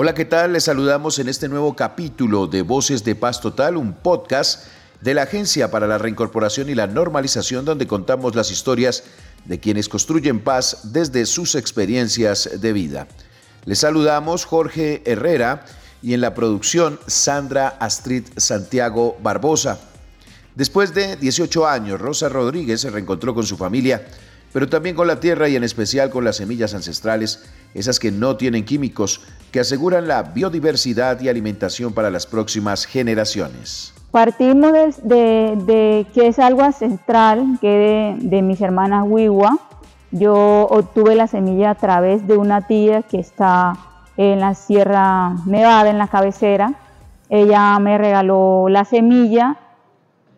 Hola, ¿qué tal? Les saludamos en este nuevo capítulo de Voces de Paz Total, un podcast de la Agencia para la Reincorporación y la Normalización donde contamos las historias de quienes construyen paz desde sus experiencias de vida. Les saludamos Jorge Herrera y en la producción Sandra Astrid Santiago Barbosa. Después de 18 años, Rosa Rodríguez se reencontró con su familia, pero también con la tierra y en especial con las semillas ancestrales, esas que no tienen químicos, que aseguran la biodiversidad y alimentación para las próximas generaciones. Partimos de, que es algo ancestral, que de, mis hermanas Wiwa. Yo obtuve la semilla a través de una tía que está en la Sierra Nevada, en la cabecera. Ella me regaló la semilla,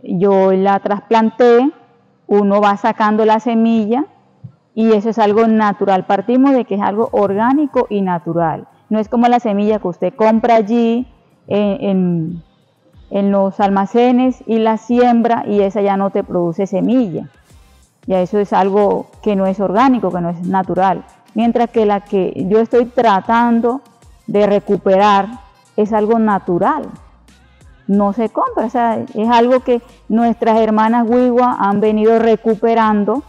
yo la trasplanté, uno va sacando la semilla y eso es algo natural. Partimos de que es algo orgánico y natural. No es como la semilla que usted compra allí en en los almacenes y la siembra y esa ya no te produce semilla. Ya eso es algo que no es orgánico, que no es natural. Mientras que la que yo estoy tratando de recuperar es algo natural. No se compra, o sea, es algo que nuestras hermanas Wiwa han venido recuperando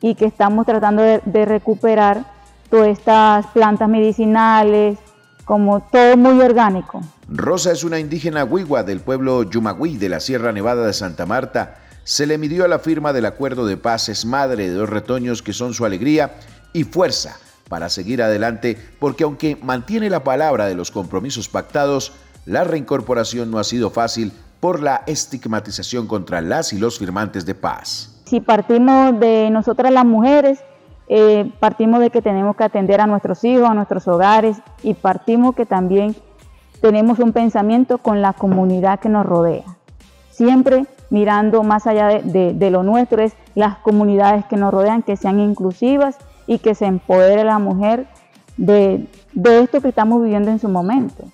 y que estamos tratando de, recuperar todas estas plantas medicinales, como todo muy orgánico. Rosa es una indígena huigua del pueblo Yumagüí de la Sierra Nevada de Santa Marta. Se le midió a la firma del acuerdo de paz, es madre de dos retoños que son su alegría y fuerza para seguir adelante, porque aunque mantiene la palabra de los compromisos pactados, la reincorporación no ha sido fácil por la estigmatización contra las y los firmantes de paz. Si partimos de nosotras las mujeres, eh, partimos de que tenemos que atender a nuestros hijos, a nuestros hogares y partimos que también tenemos un pensamiento con la comunidad que nos rodea. Siempre mirando más allá de, lo nuestro es las comunidades que nos rodean, que sean inclusivas y que se empodere la mujer de, de esto que estamos viviendo en su momento.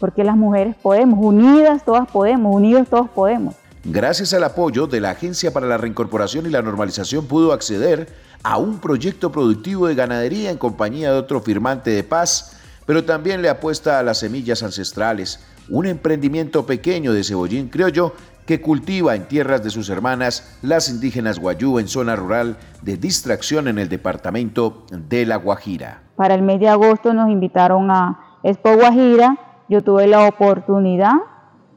Porque las mujeres podemos, unidas todas podemos, unidos todos podemos. Gracias al apoyo de la Agencia para la Reincorporación y la Normalización pudo acceder a un proyecto productivo de ganadería en compañía de otro firmante de paz, pero también le apuesta a las semillas ancestrales, un emprendimiento pequeño de cebollín criollo que cultiva en tierras de sus hermanas las indígenas guayú en zona rural de distracción en el departamento de La Guajira. Para el mes de agosto nos invitaron a Expo Guajira, yo tuve la oportunidad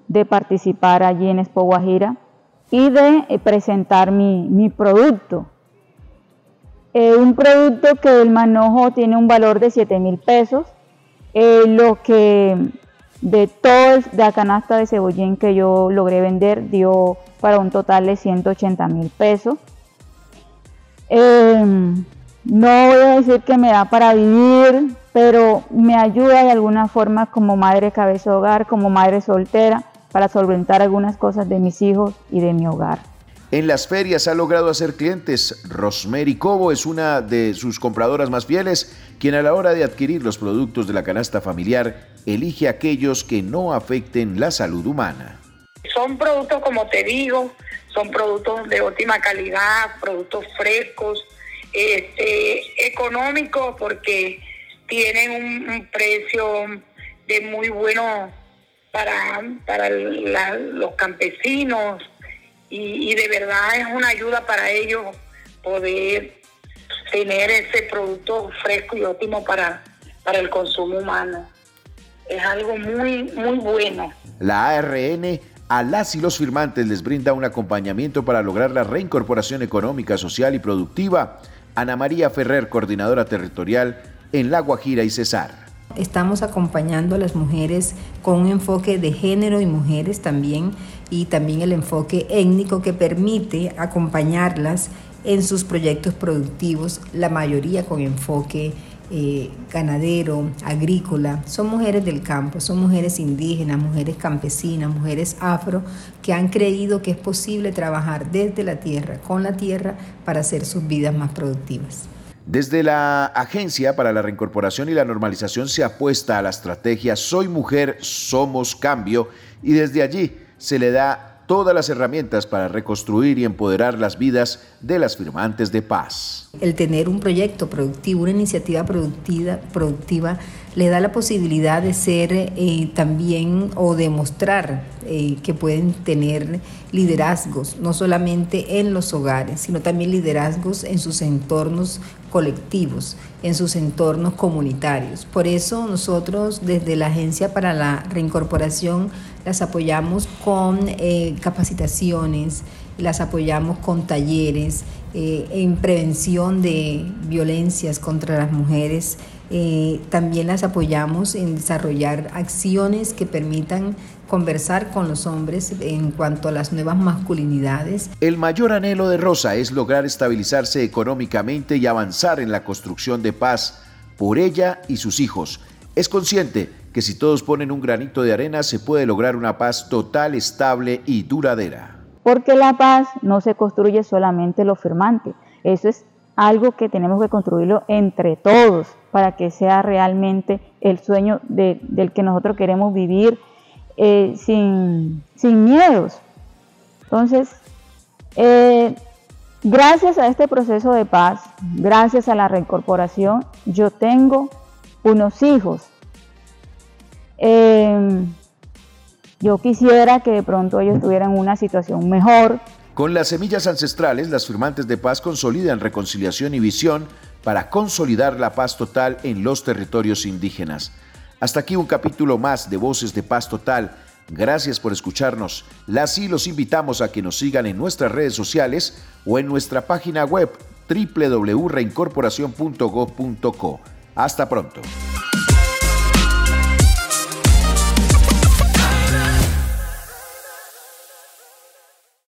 de participar allí en Expo Guajira y de eh, presentar mi, mi producto. Eh, un producto que el manojo tiene un valor de 7 mil pesos, eh, lo que de toda la canasta de cebollín que yo logré vender dio para un total de 180 mil pesos. Em, no voy a decir que me da para vivir, pero me ayuda de alguna forma como madre cabeza de hogar, como madre soltera, para solventar algunas cosas de mis hijos y de mi hogar. En las ferias ha logrado hacer clientes. Rosemary Cobo es una de sus compradoras más fieles, quien a la hora de adquirir los productos de la canasta familiar elige aquellos que no afecten la salud humana. Son productos, como te digo, son productos de óptima calidad, productos frescos, este, económicos porque tienen un, precio de muy bueno para, para los campesinos, y, de verdad es una ayuda para ellos poder tener ese producto fresco y óptimo para, para el consumo humano. Es algo muy, muy bueno. La ARN a las y los firmantes les brinda un acompañamiento para lograr la reincorporación económica, social y productiva. Ana María Ferrer, coordinadora territorial en La Guajira y Cesar. Estamos acompañando a las mujeres con un enfoque de género y mujeres también y también el enfoque étnico que permite acompañarlas en sus proyectos productivos, la mayoría con enfoque eh, ganadero, agrícola. Son mujeres del campo, son mujeres indígenas, mujeres campesinas, mujeres afro, que han creído que es posible trabajar desde la tierra, con la tierra, para hacer sus vidas más productivas. Desde la Agencia para la Reincorporación y la Normalización se apuesta a la estrategia Soy Mujer, Somos Cambio y desde allí se le da todas las herramientas para reconstruir y empoderar las vidas de las firmantes de paz. El tener un proyecto productivo, una iniciativa productiva, productiva le da la posibilidad de ser eh, también o demostrar eh, que pueden tener liderazgos, no solamente en los hogares, sino también liderazgos en sus entornos colectivos, en sus entornos comunitarios. Por eso nosotros desde la Agencia para la Reincorporación las apoyamos con eh, capacitaciones, las apoyamos con talleres en prevención de violencias contra las mujeres eh, también las apoyamos en desarrollar acciones que permitan conversar con los hombres en cuanto a las nuevas masculinidades. El mayor anhelo de Rosa es lograr estabilizarse económicamente y avanzar en la construcción de paz por ella y sus hijos. Es consciente que si todos ponen un granito de arena se puede lograr una paz total, estable y duradera. Porque la paz no se construye solamente lo firmante, eso es algo que tenemos que construirlo entre todos para que sea realmente el sueño del que nosotros queremos vivir eh, sin, miedos. Entonces, eh, gracias a este proceso de paz, gracias a la reincorporación, yo tengo unos hijos. Eh, yo quisiera que de pronto ellos tuvieran una situación mejor, con las semillas ancestrales, las firmantes de paz consolidan reconciliación y visión para consolidar la paz total en los territorios indígenas. Hasta aquí un capítulo más de Voces de Paz Total. Gracias por escucharnos. Las y los invitamos a que nos sigan en nuestras redes sociales o en nuestra página web www.reincorporación.gov.co. Hasta pronto.